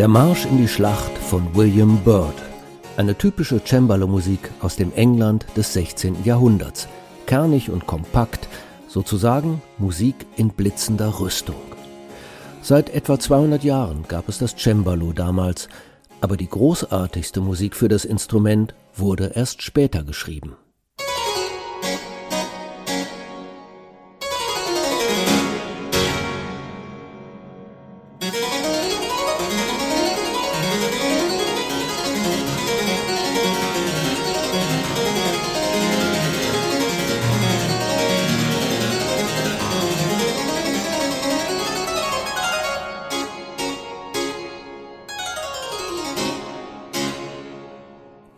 Der Marsch in die Schlacht von William Byrd. Eine typische Cembalo-Musik aus dem England des 16. Jahrhunderts. Kernig und kompakt, sozusagen Musik in blitzender Rüstung. Seit etwa 200 Jahren gab es das Cembalo damals, aber die großartigste Musik für das Instrument wurde erst später geschrieben.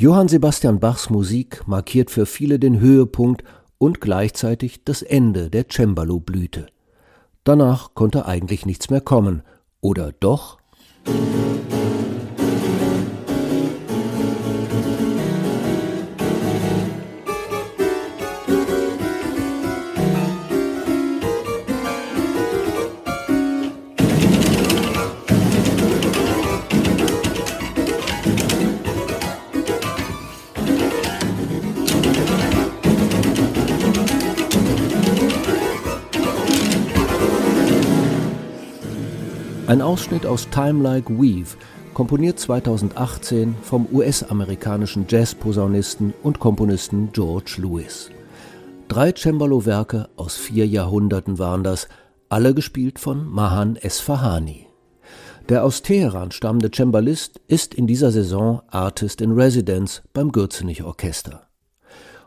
Johann Sebastian Bachs Musik markiert für viele den Höhepunkt und gleichzeitig das Ende der Cembalo-Blüte. Danach konnte eigentlich nichts mehr kommen. Oder doch? Ein Ausschnitt aus Time Like Weave, komponiert 2018 vom US-amerikanischen Jazz-Posaunisten und Komponisten George Lewis. Drei Cembalo-Werke aus vier Jahrhunderten waren das, alle gespielt von Mahan Esfahani. Der aus Teheran stammende Cembalist ist in dieser Saison Artist in Residence beim Gürzenich Orchester.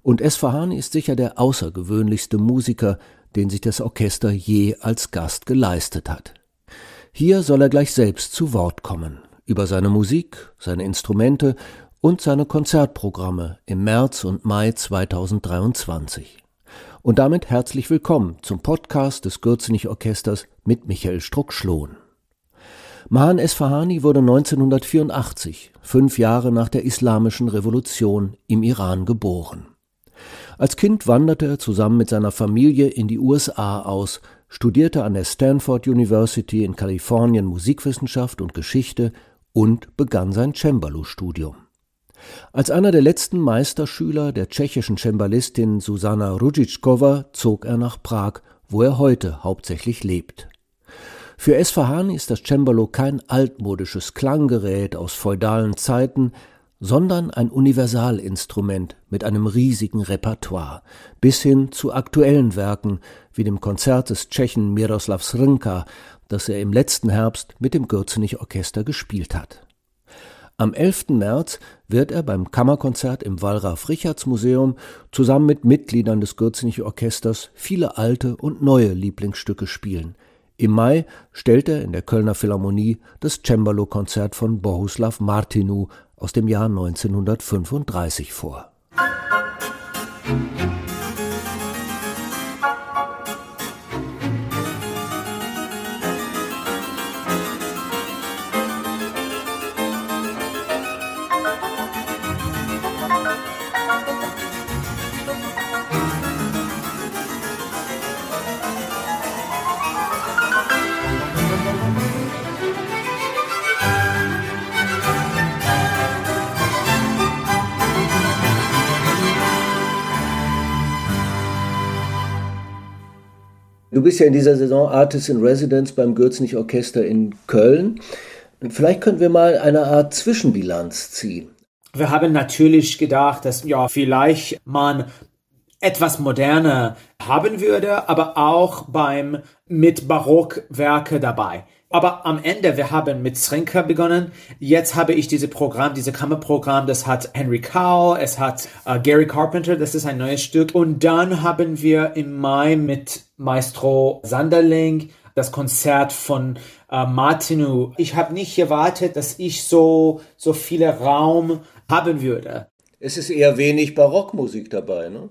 Und Esfahani ist sicher der außergewöhnlichste Musiker, den sich das Orchester je als Gast geleistet hat. Hier soll er gleich selbst zu Wort kommen über seine Musik, seine Instrumente und seine Konzertprogramme im März und Mai 2023. Und damit herzlich willkommen zum Podcast des Gürzenich Orchesters mit Michael Struck-Schlohn. Mahan Esfahani wurde 1984, fünf Jahre nach der Islamischen Revolution, im Iran geboren. Als Kind wanderte er zusammen mit seiner Familie in die USA aus studierte an der Stanford University in Kalifornien Musikwissenschaft und Geschichte und begann sein Cembalo-Studium. Als einer der letzten Meisterschüler der tschechischen Cembalistin Susanna Rudžičková zog er nach Prag, wo er heute hauptsächlich lebt. Für Esfahani ist das Cembalo kein altmodisches Klanggerät aus feudalen Zeiten, sondern ein Universalinstrument mit einem riesigen Repertoire, bis hin zu aktuellen Werken wie dem Konzert des Tschechen Miroslav Srnka, das er im letzten Herbst mit dem Gürzenich Orchester gespielt hat. Am 11. März wird er beim Kammerkonzert im Wallraf Richards Museum zusammen mit Mitgliedern des Gürzenich Orchesters viele alte und neue Lieblingsstücke spielen. Im Mai stellt er in der Kölner Philharmonie das Cembalo-Konzert von Bohuslav Martinu aus dem Jahr 1935 vor. Musik Du bist ja in dieser Saison Artist in Residence beim Gürzenich Orchester in Köln. Vielleicht könnten wir mal eine Art Zwischenbilanz ziehen. Wir haben natürlich gedacht, dass ja vielleicht man etwas moderner haben würde, aber auch beim mit Barockwerke dabei. Aber am Ende, wir haben mit Srinka begonnen. Jetzt habe ich dieses Programm, dieses Kammerprogramm, das hat Henry Cowell, es hat uh, Gary Carpenter, das ist ein neues Stück. Und dann haben wir im Mai mit Maestro Sanderling das Konzert von uh, Martinu. Ich habe nicht erwartet, dass ich so, so viele Raum haben würde. Es ist eher wenig Barockmusik dabei, ne?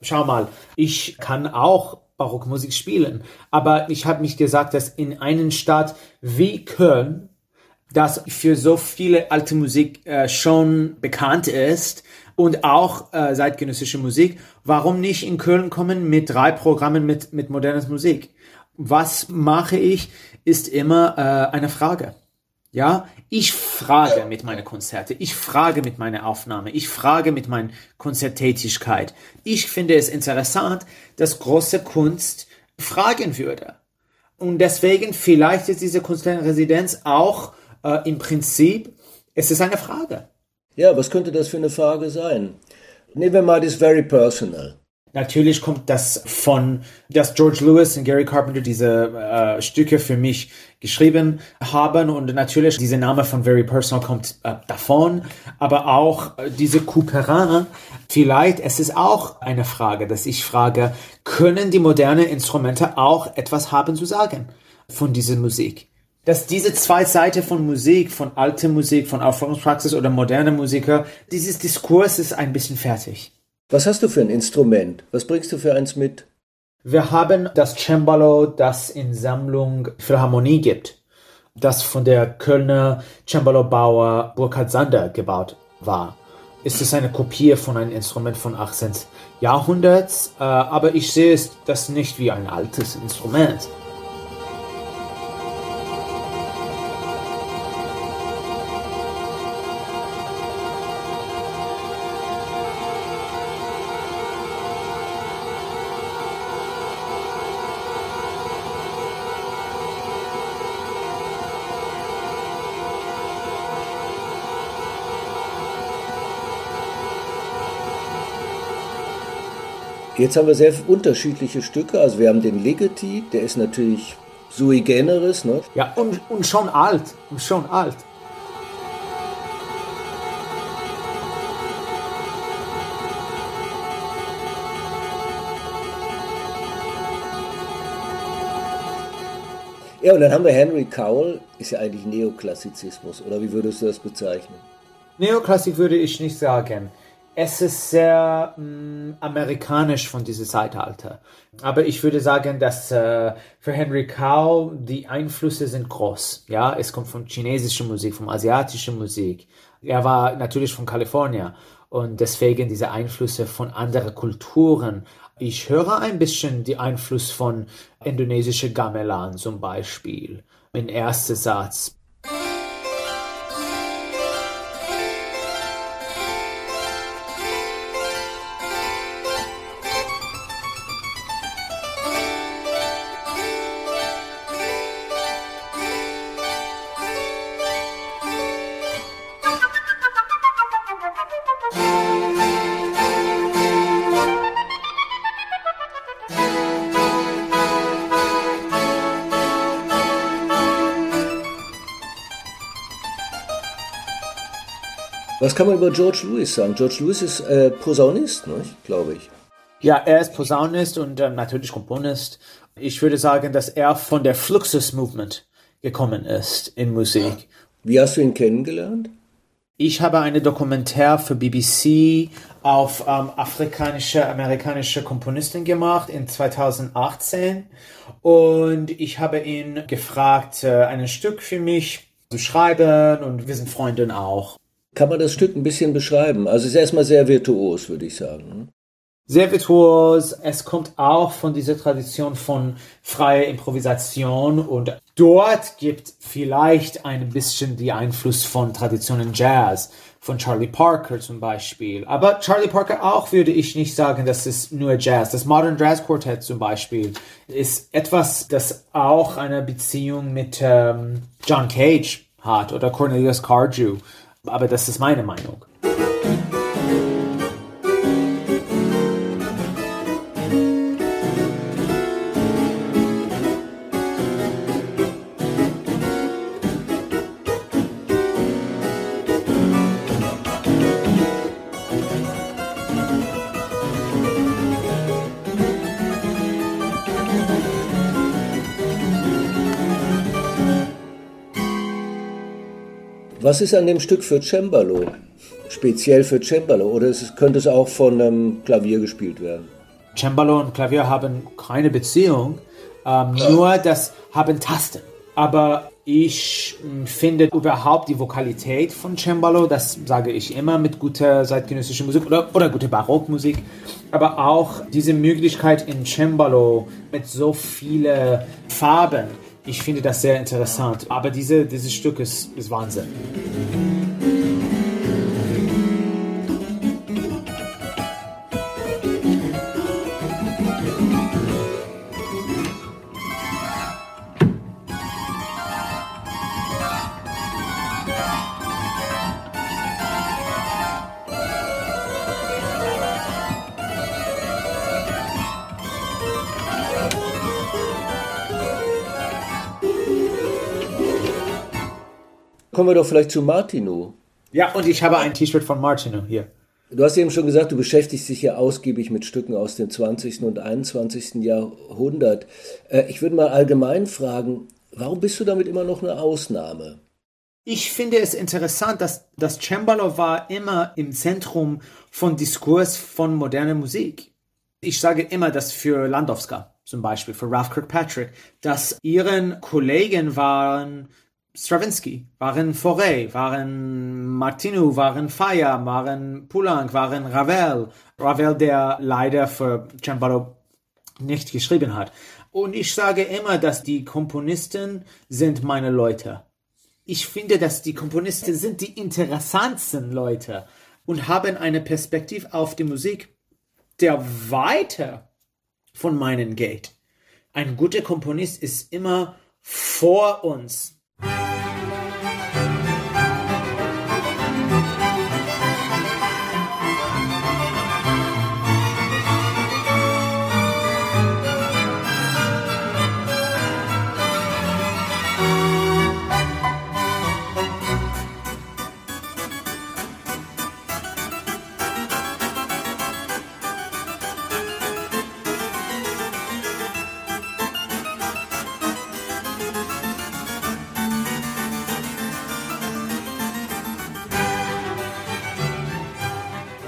Schau mal, ich kann auch Barockmusik spielen. Aber ich habe mich gesagt, dass in einer Stadt wie Köln, das für so viele alte Musik äh, schon bekannt ist und auch äh, zeitgenössische Musik, warum nicht in Köln kommen mit drei Programmen mit, mit modernes Musik? Was mache ich, ist immer äh, eine Frage. Ja, ich frage mit meinen Konzerten, ich frage mit meiner Aufnahme, ich frage mit meiner Konzerttätigkeit. Ich finde es interessant, dass große Kunst fragen würde. Und deswegen vielleicht ist diese Künstlerresidenz auch äh, im Prinzip, es ist eine Frage. Ja, was könnte das für eine Frage sein? Nehmen wir mal das Very Personal. Natürlich kommt das von, dass George Lewis und Gary Carpenter diese äh, Stücke für mich geschrieben haben und natürlich dieser Name von Very Personal kommt äh, davon, aber auch äh, diese Couperin, vielleicht es ist auch eine Frage, dass ich frage, können die modernen Instrumente auch etwas haben zu sagen von dieser Musik? Dass diese zwei Seiten von Musik, von alter Musik, von Aufführungspraxis oder moderner Musiker, dieses Diskurs ist ein bisschen fertig. Was hast du für ein Instrument? Was bringst du für eins mit? Wir haben das Cembalo, das in Sammlung Philharmonie gibt, das von der Kölner Cembalo-Bauer Burkhard Sander gebaut war. Es ist eine Kopie von einem Instrument von 18. Jahrhunderts, äh, aber ich sehe es das nicht wie ein altes Instrument. Jetzt haben wir sehr unterschiedliche Stücke. Also wir haben den Ligeti, der ist natürlich sui generis. Ne? Ja, und, und schon alt. Und schon alt. Ja, und dann haben wir Henry Cowell, ist ja eigentlich Neoklassizismus, oder wie würdest du das bezeichnen? Neoklassik würde ich nicht sagen es ist sehr mh, mm, amerikanisch von diesem Zeitalter. Aber ich würde sagen, dass äh, für Henry Cow die Einflüsse sind groß. Ja, es kommt von chinesischer Musik, von asiatischer Musik. Er war natürlich von Kalifornien und deswegen diese Einflüsse von anderen Kulturen. Ich höre ein bisschen die Einfluss von indonesischer Gamelan zum Beispiel. Im ersten Satz Was kann man über George Lewis sagen? George Lewis ist äh, Posaunist, glaube ich. Ja, er ist Posaunist und äh, natürlich Komponist. Ich würde sagen, dass er von der Fluxus Movement gekommen ist in Musik. Wie hast du ihn kennengelernt? Ich habe eine Dokumentär für BBC auf ähm, afrikanische, amerikanische Komponisten gemacht in 2018 und ich habe ihn gefragt, äh, ein Stück für mich zu schreiben und wir sind Freunde auch. Kann man das Stück ein bisschen beschreiben? Also es ist erstmal sehr virtuos, würde ich sagen. Ne? Sehr virtuos. Es kommt auch von dieser Tradition von freier Improvisation und dort gibt vielleicht ein bisschen die Einfluss von Traditionen Jazz, von Charlie Parker zum Beispiel. Aber Charlie Parker auch würde ich nicht sagen, das ist nur Jazz. Das Modern Jazz Quartet zum Beispiel ist etwas, das auch eine Beziehung mit ähm, John Cage hat oder Cornelius Cardew aber das ist meine Meinung. Was ist an dem Stück für Cembalo? Speziell für Cembalo? Oder es, könnte es auch von einem Klavier gespielt werden? Cembalo und Klavier haben keine Beziehung, ähm, nur das haben Tasten. Aber ich hm, finde überhaupt die Vokalität von Cembalo, das sage ich immer mit guter zeitgenössischer Musik oder, oder guter Barockmusik, aber auch diese Möglichkeit in Cembalo mit so vielen Farben Ich finde das sehr interessant. Aber diese, dieses Stück ist, ist Wahnsinn. Kommen wir doch vielleicht zu Martino. Ja, und ich habe ein T-Shirt von Martino hier. Du hast eben schon gesagt, du beschäftigst dich ja ausgiebig mit Stücken aus dem 20. und 21. Jahrhundert. Äh, ich würde mal allgemein fragen, warum bist du damit immer noch eine Ausnahme? Ich finde es interessant, dass das Cembalo war immer im Zentrum von Diskurs von moderner Musik. Ich sage immer, dass für Landowska zum Beispiel, für Ralph Kirkpatrick, dass ihren Kollegen waren Stravinsky, waren Fauré, waren Martinu, waren Faya, waren Poulenc, waren Ravel. Ravel, der leider für Cembalo nicht geschrieben hat. Und ich sage immer, dass die Komponisten sind meine Leute. Ich finde, dass die Komponisten sind die interessantsten Leute und haben eine Perspektive auf die Musik, der weiter von meinen geht. Ein guter Komponist ist immer vor uns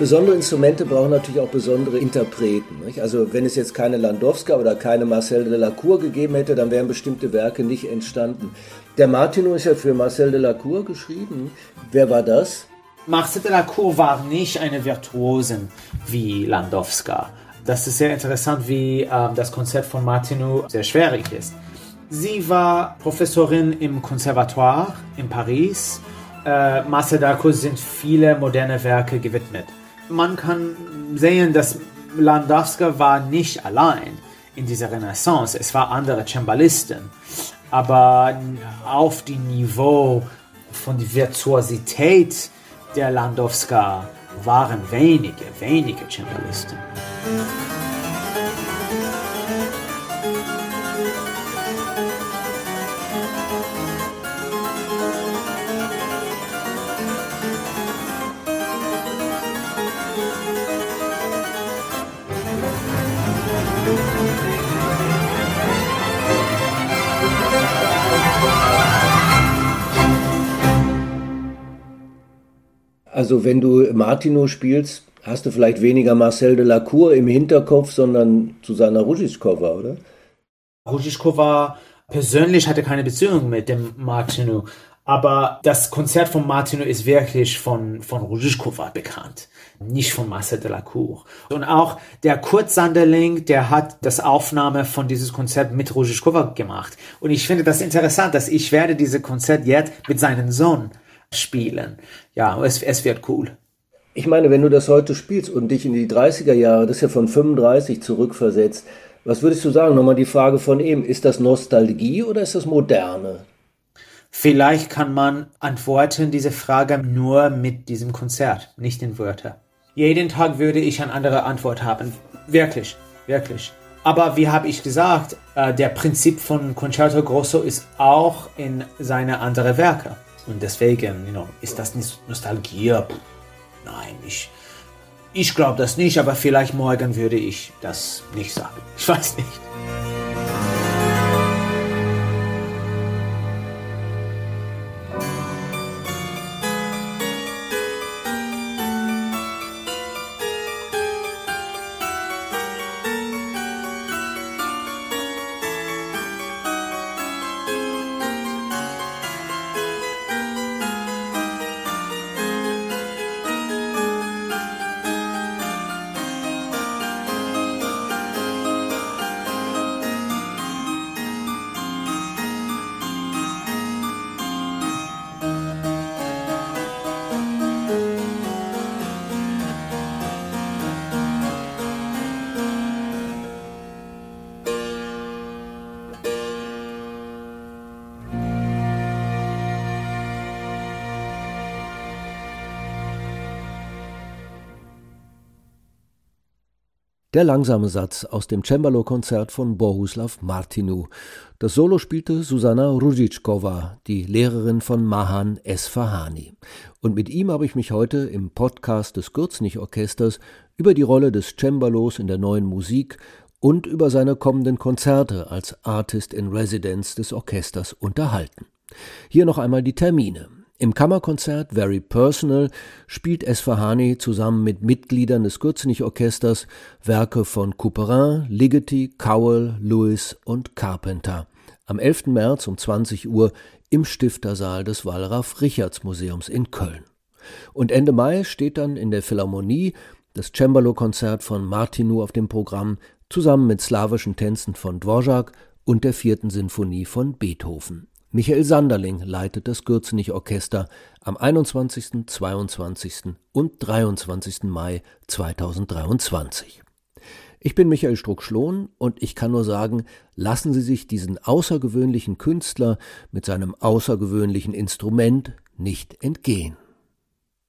Besondere Instrumente brauchen natürlich auch besondere Interpreten. Nicht? Also wenn es jetzt keine Landowska oder keine Marcel de la Cour gegeben hätte, dann wären bestimmte Werke nicht entstanden. Der Martino ist ja für Marcel de la Cour geschrieben. Wer war das? Marcel de la Cour war nicht eine Virtuosin wie Landowska. Das ist sehr interessant, wie äh, das Konzept von Martino sehr schwierig ist. Sie war Professorin im Conservatoire in Paris. Äh, Marcel Cour sind viele moderne Werke gewidmet man kann sehen, dass Landowska war nicht allein in dieser Renaissance. Es waren andere Cembalisten. Aber auf dem Niveau von der Virtuosität der Landowska waren wenige, wenige Cembalisten. Also wenn du Martino spielst, hast du vielleicht weniger Marcel de la Cour im Hinterkopf, sondern Susanna Ruzickova, oder? Ruzickova persönlich hatte keine Beziehung mit dem Martino, aber das Konzert von Martino ist wirklich von, von Ruzickova bekannt, nicht von Marcel de la Cour. Und auch der Kurt Sanderling, der hat das Aufnahme von dieses Konzert mit Ruzickova gemacht. Und ich finde das interessant, dass ich werde dieses Konzert jetzt mit seinem Sohn spielen. Ja, es, es wird cool. Ich meine, wenn du das heute spielst und dich in die 30er Jahre, das ist ja von 35 zurückversetzt, was würdest du sagen? Nochmal die Frage von eben, ist das Nostalgie oder ist das Moderne? Vielleicht kann man antworten diese Frage nur mit diesem Konzert, nicht in Wörter. Jeden Tag würde ich eine andere Antwort haben. Wirklich, wirklich. Aber wie habe ich gesagt, äh, der Prinzip von Concerto Grosso ist auch in seine anderen Werke. Und deswegen, you know, ist das nicht Nostalgie? Nein, ich, ich glaube das nicht, aber vielleicht morgen würde ich das nicht sagen. Ich weiß nicht. Der langsame Satz aus dem Cembalo-Konzert von Bohuslav Martinu. Das Solo spielte Susanna Ruzickova, die Lehrerin von Mahan Esfahani. Und mit ihm habe ich mich heute im Podcast des Gürznich-Orchesters über die Rolle des Cembalos in der neuen Musik und über seine kommenden Konzerte als Artist in Residence des Orchesters unterhalten. Hier noch einmal die Termine. Im Kammerkonzert Very Personal spielt Esfahani zusammen mit Mitgliedern des Gürzenich-Orchesters Werke von Couperin, Ligeti, Cowell, Lewis und Carpenter. Am 11. März um 20 Uhr im Stiftersaal des Wallraf-Richards-Museums in Köln. Und Ende Mai steht dann in der Philharmonie das Cembalo-Konzert von Martinu auf dem Programm zusammen mit slawischen Tänzen von Dvorak und der vierten Sinfonie von Beethoven. Michael Sanderling leitet das Gürzenich-Orchester am 21., 22. und 23. Mai 2023. Ich bin Michael Struck-Schlohn und ich kann nur sagen, lassen Sie sich diesen außergewöhnlichen Künstler mit seinem außergewöhnlichen Instrument nicht entgehen.